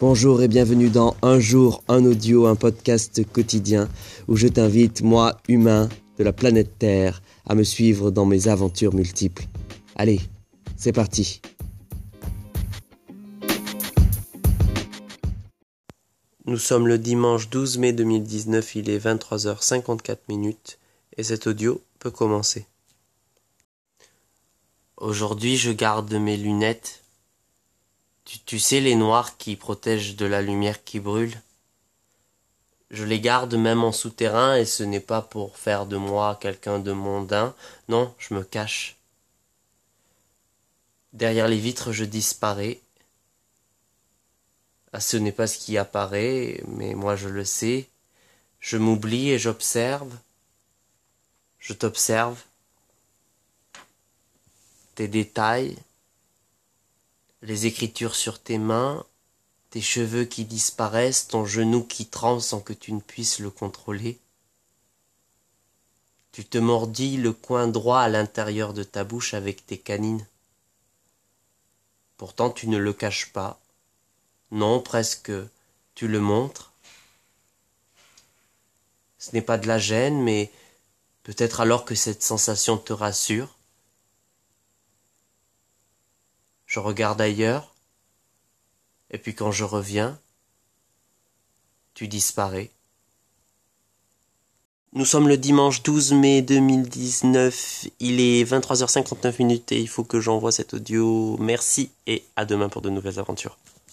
Bonjour et bienvenue dans Un jour, un audio, un podcast quotidien où je t'invite, moi, humain de la planète Terre, à me suivre dans mes aventures multiples. Allez, c'est parti. Nous sommes le dimanche 12 mai 2019, il est 23h54 minutes et cet audio peut commencer. Aujourd'hui, je garde mes lunettes tu, sais les noirs qui protègent de la lumière qui brûle Je les garde même en souterrain et ce n'est pas pour faire de moi quelqu'un de mondain, non, je me cache. Derrière les vitres je disparais. Ah, ce n'est pas ce qui apparaît, mais moi je le sais. Je m'oublie et j'observe. Je t'observe. Tes détails les écritures sur tes mains, tes cheveux qui disparaissent, ton genou qui tremble sans que tu ne puisses le contrôler. Tu te mordis le coin droit à l'intérieur de ta bouche avec tes canines. Pourtant tu ne le caches pas. Non, presque tu le montres. Ce n'est pas de la gêne, mais peut-être alors que cette sensation te rassure. Regarde ailleurs, et puis quand je reviens, tu disparais. Nous sommes le dimanche 12 mai 2019, il est 23h59 minutes et il faut que j'envoie cet audio. Merci et à demain pour de nouvelles aventures.